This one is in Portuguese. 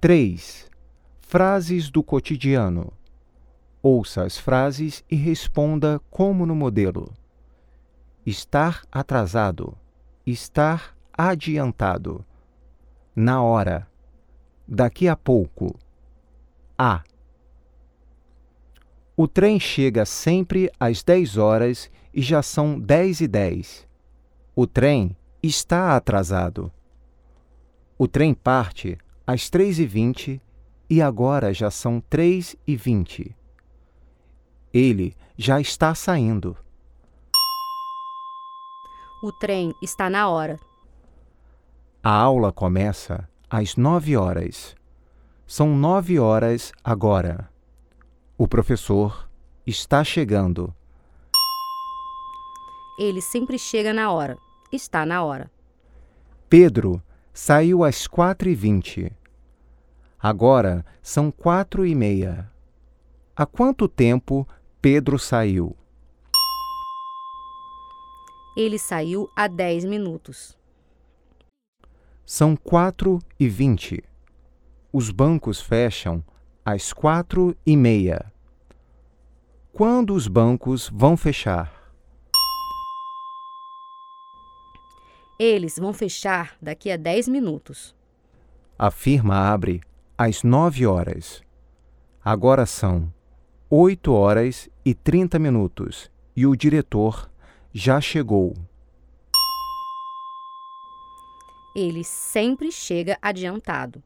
3. Frases do cotidiano. Ouça as frases e responda como no modelo: estar atrasado, estar adiantado, na hora, daqui a pouco, a. O trem chega sempre às 10 horas e já são 10 e 10. O trem está atrasado. O trem parte às 3 e 20 e agora já são 3 e 20. Ele já está saindo. O trem está na hora. A aula começa às 9 horas. São 9 horas agora. O professor está chegando. Ele sempre chega na hora. Está na hora. Pedro saiu às 4 e 20. Agora são quatro e meia. Há quanto tempo Pedro saiu? Ele saiu há 10 minutos. São quatro e vinte. Os bancos fecham às quatro e meia. Quando os bancos vão fechar? Eles vão fechar daqui a 10 minutos. A firma abre às nove horas. Agora são oito horas e trinta minutos e o diretor já chegou. Ele sempre chega adiantado.